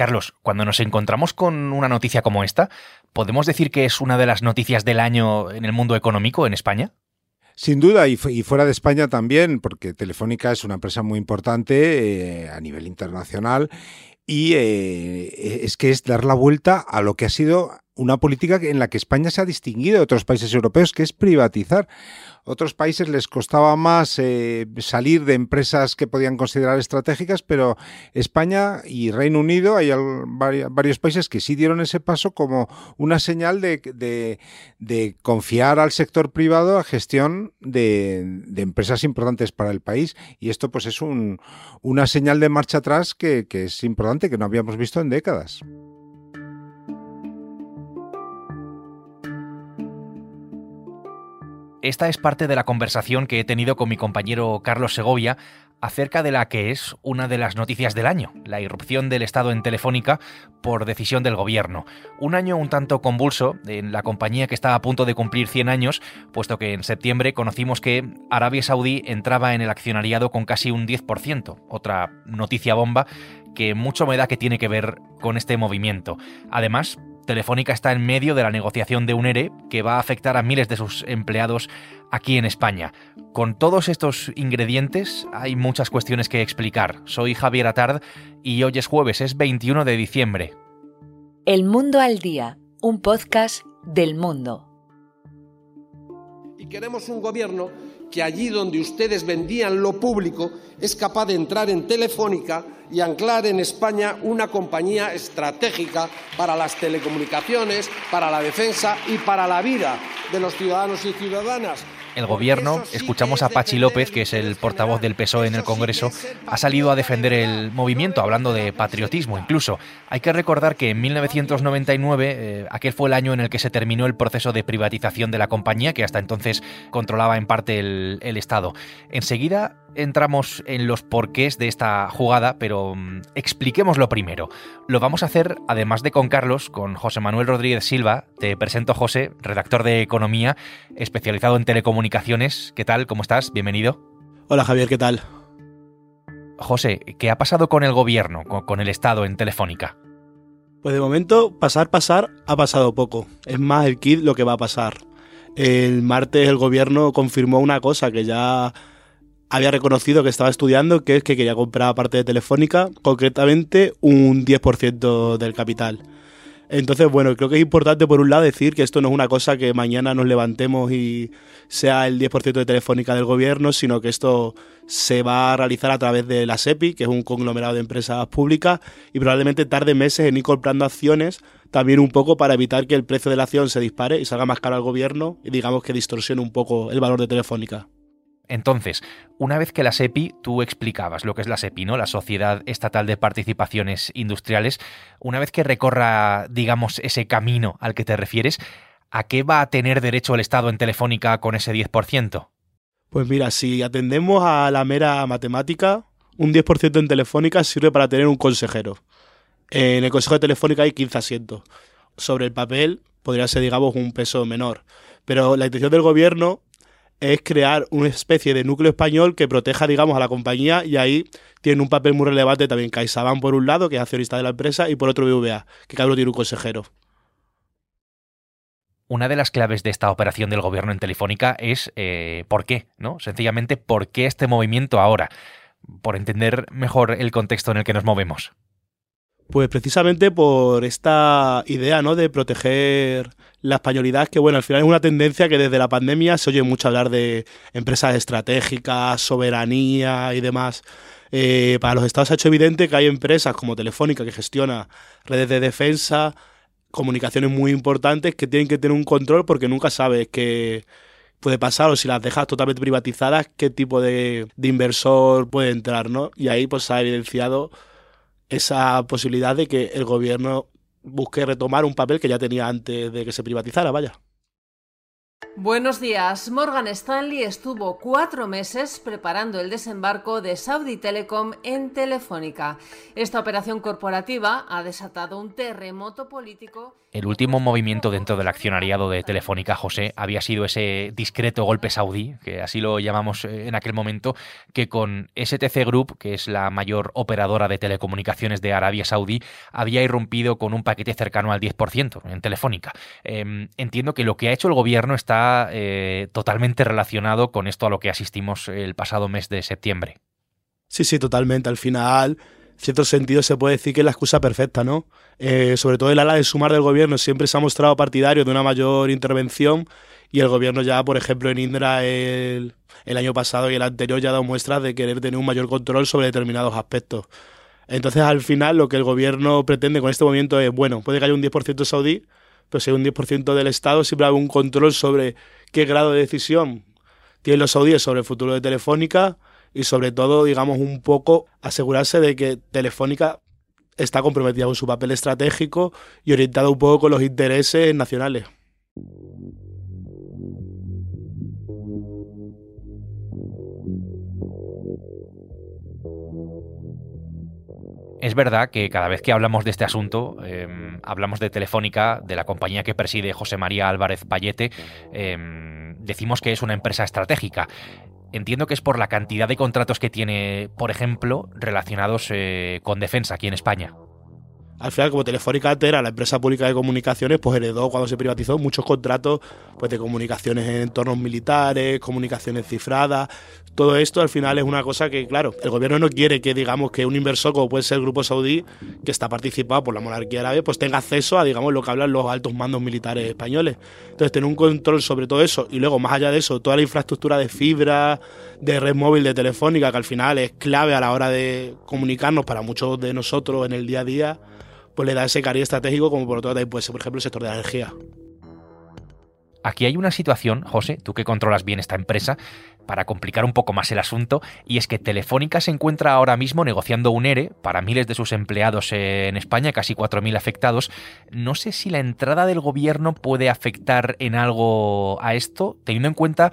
Carlos, cuando nos encontramos con una noticia como esta, ¿podemos decir que es una de las noticias del año en el mundo económico en España? Sin duda, y, fuera de España también, porque Telefónica es una empresa muy importante eh, a nivel internacional y eh, es que es dar la vuelta a lo que ha sido una política en la que España se ha distinguido de otros países europeos, que es privatizar. Otros países les costaba más eh, salir de empresas que podían considerar estratégicas, pero España y Reino Unido, hay varios países que sí dieron ese paso como una señal de, confiar al sector privado a gestión de, empresas importantes para el país. Y esto pues es una señal de marcha atrás que es importante, que no habíamos visto en décadas. Esta es parte de la conversación que he tenido con mi compañero Carlos Segovia acerca de la que es una de las noticias del año, la irrupción del Estado en Telefónica por decisión del gobierno. Un año un tanto convulso en la compañía que estaba a punto de cumplir 100 años, puesto que en septiembre conocimos que Arabia Saudí entraba en el accionariado con casi un 10%, otra noticia bomba que mucho me da que tiene que ver con este movimiento. Además, Telefónica está en medio de la negociación de un ERE que va a afectar a miles de sus empleados aquí en España. Con todos estos ingredientes hay muchas cuestiones que explicar. Soy Javier Atard y hoy es jueves, es 21 de diciembre. El Mundo al Día, un podcast del mundo. Y queremos un gobierno que allí donde ustedes vendían lo público es capaz de entrar en Telefónica y anclar en España una compañía estratégica para las telecomunicaciones, para la defensa y para la vida de los ciudadanos y ciudadanas el gobierno, escuchamos a Pachi López, que es el portavoz del PSOE en el Congreso, ha salido a defender el movimiento, hablando de patriotismo incluso. Hay que recordar que en 1999, eh, aquel fue el año en el que se terminó el proceso de privatización de la compañía, que hasta entonces controlaba en parte el, el Estado. Enseguida entramos en los porqués de esta jugada, pero mm, expliquémoslo primero. Lo vamos a hacer, además de con Carlos, con José Manuel Rodríguez Silva. Te presento, José, redactor de Economía, especializado en telecomunicaciones. ¿Qué tal? ¿Cómo estás? Bienvenido. Hola, Javier, ¿qué tal? José, ¿qué ha pasado con el gobierno, con el Estado en Telefónica? Pues de momento, pasar, pasar, ha pasado poco. Es más el kit lo que va a pasar. El martes el gobierno confirmó una cosa que ya había reconocido que estaba estudiando, que es que quería comprar parte de Telefónica, concretamente un 10% del capital. Entonces, bueno, creo que es importante por un lado decir que esto no es una cosa que mañana nos levantemos y sea el 10% de Telefónica del gobierno, sino que esto se va a realizar a través de la SEPI, que es un conglomerado de empresas públicas, y probablemente tarde meses en ir comprando acciones, también un poco para evitar que el precio de la acción se dispare y salga más caro al gobierno y digamos que distorsione un poco el valor de Telefónica. Entonces, una vez que la SEPI, tú explicabas lo que es la SEPI, ¿no? La Sociedad Estatal de Participaciones Industriales, una vez que recorra, digamos, ese camino al que te refieres, ¿a qué va a tener derecho el Estado en Telefónica con ese 10%? Pues mira, si atendemos a la mera matemática, un 10% en Telefónica sirve para tener un consejero. En el Consejo de Telefónica hay 15 asientos. Sobre el papel podría ser, digamos, un peso menor. Pero la intención del gobierno es crear una especie de núcleo español que proteja, digamos, a la compañía y ahí tiene un papel muy relevante también CaixaBank por un lado, que es accionista de la empresa, y por otro BVA, que cada tiene un consejero. Una de las claves de esta operación del gobierno en Telefónica es eh, por qué, ¿no? Sencillamente, ¿por qué este movimiento ahora? Por entender mejor el contexto en el que nos movemos. Pues precisamente por esta idea, ¿no? De proteger la españolidad, que bueno, al final es una tendencia que desde la pandemia se oye mucho hablar de empresas estratégicas, soberanía y demás. Eh, para los estados ha hecho evidente que hay empresas como Telefónica que gestiona redes de defensa, comunicaciones muy importantes que tienen que tener un control porque nunca sabes qué puede pasar o si las dejas totalmente privatizadas, qué tipo de, de inversor puede entrar, ¿no? Y ahí pues se ha evidenciado esa posibilidad de que el gobierno busque retomar un papel que ya tenía antes de que se privatizara, vaya. Buenos días. Morgan Stanley estuvo cuatro meses preparando el desembarco de Saudi Telecom en Telefónica. Esta operación corporativa ha desatado un terremoto político. El último movimiento dentro del accionariado de Telefónica, José, había sido ese discreto golpe saudí, que así lo llamamos eh, en aquel momento, que con STC Group, que es la mayor operadora de telecomunicaciones de Arabia Saudí, había irrumpido con un paquete cercano al 10% en Telefónica. Em, entiendo que lo que ha hecho el gobierno está eh, totalmente relacionado con esto a lo que asistimos el pasado mes de septiembre. Sí, sí, totalmente. Al final, en cierto sentido, se puede decir que es la excusa perfecta, ¿no? Eh, sobre todo el ala de sumar del gobierno siempre se ha mostrado partidario de una mayor intervención y el gobierno ya, por ejemplo, en Indra el, el año pasado y el anterior ya ha dado muestras de querer tener un mayor control sobre determinados aspectos. Entonces, al final, lo que el gobierno pretende con este movimiento es, bueno, puede que haya un 10% saudí, pero si hay un 10% del Estado, siempre hay un control sobre qué grado de decisión tienen los saudíes sobre el futuro de Telefónica y sobre todo, digamos, un poco asegurarse de que Telefónica está comprometida con su papel estratégico y orientada un poco con los intereses nacionales. Es verdad que cada vez que hablamos de este asunto, em, hablamos de Telefónica, de la compañía que preside José María Álvarez Payete, em, decimos que es una empresa estratégica. Entiendo que es por la cantidad de contratos que tiene, por ejemplo, relacionados eh, con defensa aquí en España al final, como Telefónica era la empresa pública de comunicaciones, pues heredó cuando se privatizó muchos contratos pues, de comunicaciones en entornos militares, comunicaciones cifradas. Todo esto al final es una cosa que, claro, el gobierno no quiere que, digamos, que un inversor como puede ser el Grupo Saudí, que está participado por la monarquía árabe, pues tenga acceso a, digamos, lo que hablan los altos mandos militares españoles. Entonces, tener un control sobre todo eso y luego, más allá de eso, toda la infraestructura de fibra, de red móvil, de telefónica, que al final es clave a la hora de comunicarnos para muchos de nosotros en el día a día pues le da ese cariño estratégico como por otro lado, pues, por ejemplo, el sector de la energía. Aquí hay una situación, José, tú que controlas bien esta empresa, para complicar un poco más el asunto, y es que Telefónica se encuentra ahora mismo negociando un ERE para miles de sus empleados en España, casi 4.000 afectados. No sé si la entrada del gobierno puede afectar en algo a esto, teniendo en cuenta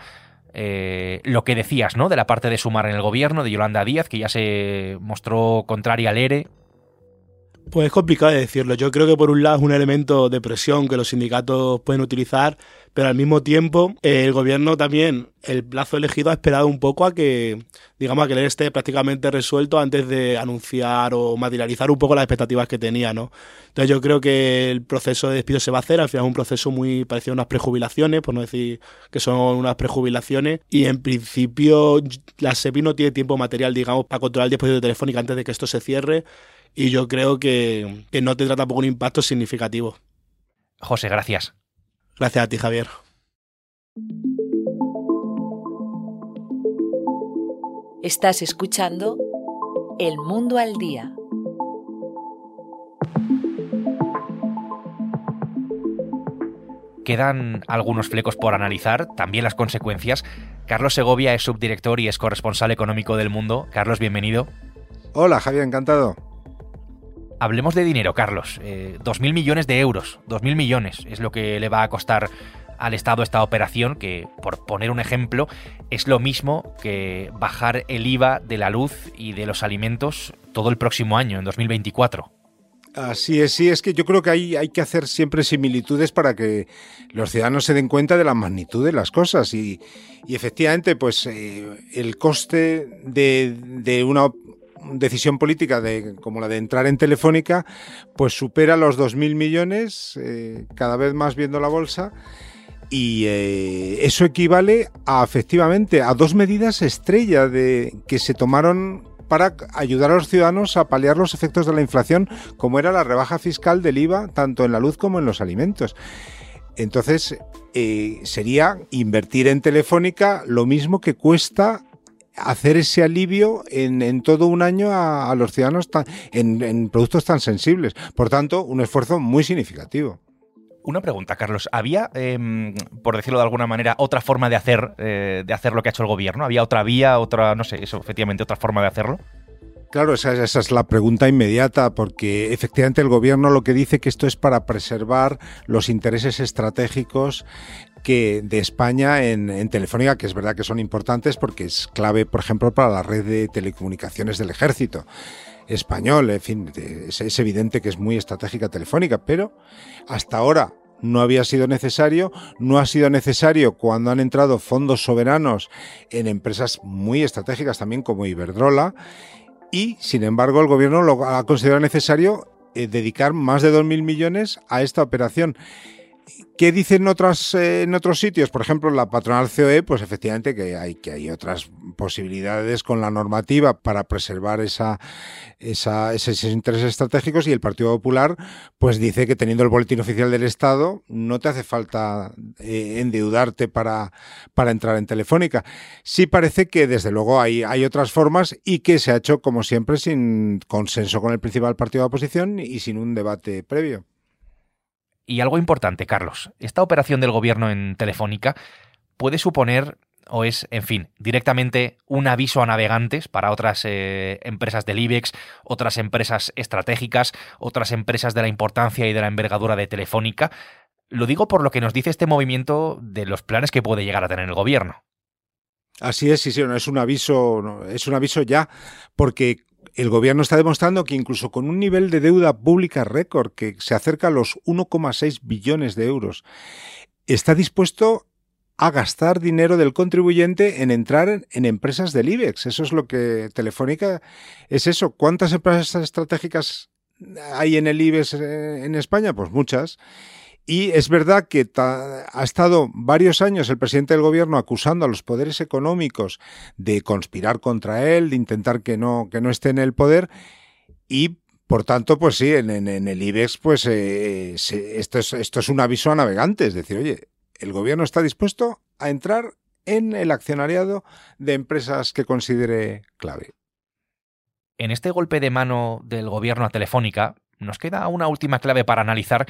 eh, lo que decías, ¿no? De la parte de sumar en el gobierno, de Yolanda Díaz, que ya se mostró contraria al ERE. Pues es complicado de decirlo. Yo creo que por un lado es un elemento de presión que los sindicatos pueden utilizar, pero al mismo tiempo eh, el gobierno también, el plazo elegido ha esperado un poco a que, digamos, a que él esté prácticamente resuelto antes de anunciar o materializar un poco las expectativas que tenía, ¿no? Entonces yo creo que el proceso de despido se va a hacer, al final es un proceso muy parecido a unas prejubilaciones, por no decir que son unas prejubilaciones, y en principio la SEPI no tiene tiempo material, digamos, para controlar el dispositivo telefónico antes de que esto se cierre y yo creo que, que no tendrá tampoco un impacto significativo. José, gracias. Gracias a ti, Javier. Estás escuchando El Mundo al Día. Quedan algunos flecos por analizar, también las consecuencias. Carlos Segovia es subdirector y es corresponsal económico del Mundo. Carlos, bienvenido. Hola, Javier, encantado. Hablemos de dinero, Carlos. Eh, dos mil millones de euros. Dos mil millones es lo que le va a costar al Estado esta operación, que, por poner un ejemplo, es lo mismo que bajar el IVA de la luz y de los alimentos todo el próximo año, en 2024. Así es, sí, es que yo creo que hay, hay que hacer siempre similitudes para que los ciudadanos se den cuenta de la magnitud de las cosas y, efectivamente, pues eh, el coste de, de, una decisión política de, como la de entrar en Telefónica, pues supera los 2.000 millones, eh, cada vez más viendo la bolsa. Y eh, eso equivale a efectivamente a dos medidas estrella de que se tomaron para ayudar a los ciudadanos a paliar los efectos de la inflación, como era la rebaja fiscal del IVA, tanto en la luz como en los alimentos. Entonces, eh, sería invertir en Telefónica lo mismo que cuesta hacer ese alivio en, todo un año a, los ciudadanos en, productos tan sensibles. Por tanto, un esfuerzo muy significativo. Una pregunta, Carlos. ¿Había, em, por decirlo de alguna manera, otra forma de hacer, eh, de hacer lo que ha hecho el gobierno? ¿Había otra vía, otra, no sé, eso, efectivamente, otra forma de hacerlo? Claro, esa, es la pregunta inmediata, porque efectivamente el gobierno lo que dice que esto es para preservar los intereses estratégicos que de España en, Telefónica, que es verdad que son importantes porque es clave, por ejemplo, para la red de telecomunicaciones del ejército español. En fin, es, es evidente que es muy estratégica Telefónica, pero hasta ahora no había sido necesario, no ha sido necesario cuando han entrado fondos soberanos en empresas muy estratégicas también como Iberdrola y sin embargo el gobierno lo ha considerado necesario eh, dedicar más de 2.000 millones a esta operación. ¿Qué dicen otras, eh, en otros sitios? Por ejemplo, la patronal COE, pues efectivamente que hay, que hay otras posibilidades con la normativa para preservar esa, esos intereses estratégicos y el Partido Popular pues dice que teniendo el boletín oficial del Estado no te hace falta eh, endeudarte para, para entrar en Telefónica. Sí parece que desde luego hay, hay otras formas y que se ha hecho como siempre sin consenso con el principal partido de oposición y sin un debate previo. Y algo importante, Carlos, esta operación del gobierno en Telefónica puede suponer o es, en fin, directamente un aviso a navegantes para otras eh, empresas del IBEX, otras empresas estratégicas, otras empresas de la importancia y de la envergadura de Telefónica. Lo digo por lo que nos dice este movimiento de los planes que puede llegar a tener el gobierno. Así es, sí, sí, es un aviso, es un aviso ya, porque el gobierno está demostrando que incluso con un nivel de deuda pública récord que se acerca a los 1,6 billones de euros, está dispuesto a gastar dinero del contribuyente en entrar en, empresas del IBEX. Eso es lo que Telefónica es eso. ¿Cuántas empresas estratégicas hay en el IBEX eh, en España? Pues muchas. Y es verdad que ha estado varios años el presidente del gobierno acusando a los poderes económicos de conspirar contra él, de intentar que no, que no esté en el poder. Y por tanto, pues sí, en, el IBEX, pues eh, esto, es, esto es un aviso a navegantes. Es decir, oye, el gobierno está dispuesto a entrar en el accionariado de empresas que considere clave. En este golpe de mano del gobierno a Telefónica, nos queda una última clave para analizar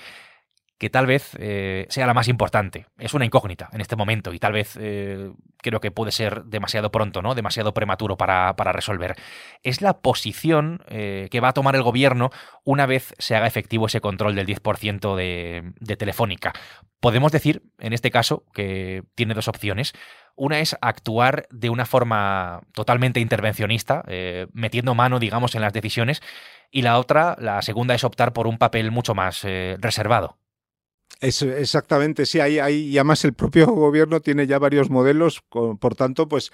que tal vez eh, sea la más importante. Es una incógnita en este momento y tal vez eh, creo que puede ser demasiado pronto, ¿no? Demasiado prematuro para, resolver. Es la posición eh, que va a tomar el gobierno una vez se haga efectivo ese control del 10% de, de Telefónica. Podemos decir, en este caso, que tiene dos opciones. Una es actuar de una forma totalmente intervencionista, metiendo mano, digamos, en las decisiones, y la otra, la segunda, es optar por un papel mucho más reservado. Exactamente, sí, hay, hay, y además el propio gobierno tiene ya varios modelos, por tanto, pues,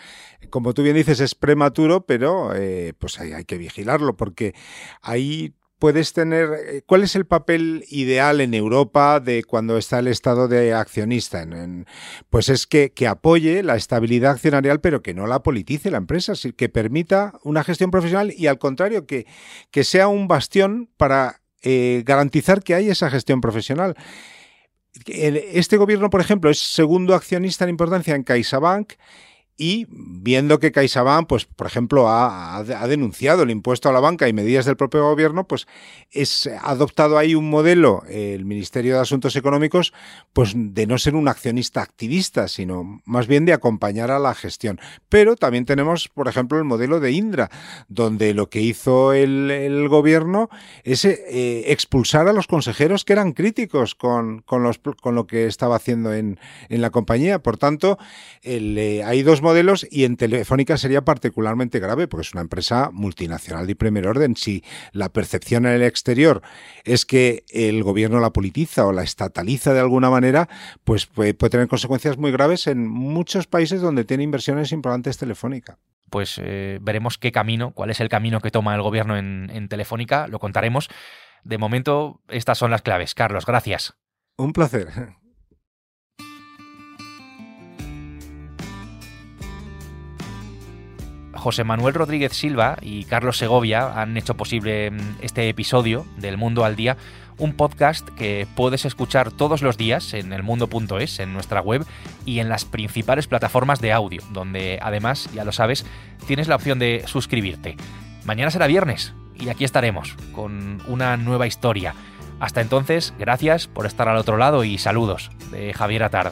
como tú bien dices, es prematuro, pero eh, pues hay, que vigilarlo, porque ahí puedes tener. Eh, ¿Cuál es el papel ideal en Europa de cuando está el Estado de accionista? pues es que, que, apoye la estabilidad accionarial, pero que no la politice la empresa, que permita una gestión profesional y al contrario, que, que sea un bastión para eh, garantizar que hay esa gestión profesional. Este gobierno, por ejemplo, es segundo accionista en importancia en CaixaBank y viendo que CaixaBank, pues, por ejemplo, ha, denunciado el impuesto a la banca y medidas del propio gobierno, pues es adoptado ahí un modelo, el Ministerio de Asuntos Económicos, pues de no ser un accionista activista, sino más bien de acompañar a la gestión. Pero también tenemos, por ejemplo, el modelo de Indra, donde lo que hizo el, gobierno es eh, expulsar a los consejeros que eran críticos con, con, los, con lo que estaba haciendo en, en la compañía. Por tanto, eh, hay dos modelos y en Telefónica sería particularmente grave porque es una empresa multinacional de primer orden. Si la percepción en el exterior es que el gobierno la politiza o la estataliza de alguna manera, pues puede, tener consecuencias muy graves en muchos países donde tiene inversiones importantes Telefónica pues eh, veremos qué camino, cuál es el camino que toma el gobierno en Telefónica, lo contaremos. De momento, estas son las claves. Carlos, gracias. Un placer. José Manuel Rodríguez Silva y Carlos Segovia han hecho posible mm, este episodio del Mundo al Día, un podcast que puedes escuchar todos los días en elmundo.es, en nuestra web y en las principales plataformas de audio, donde además, ya lo sabes, tienes la opción de suscribirte. Mañana será viernes y aquí estaremos con una nueva historia. Hasta entonces, gracias por estar al otro lado y saludos de Javier Atard.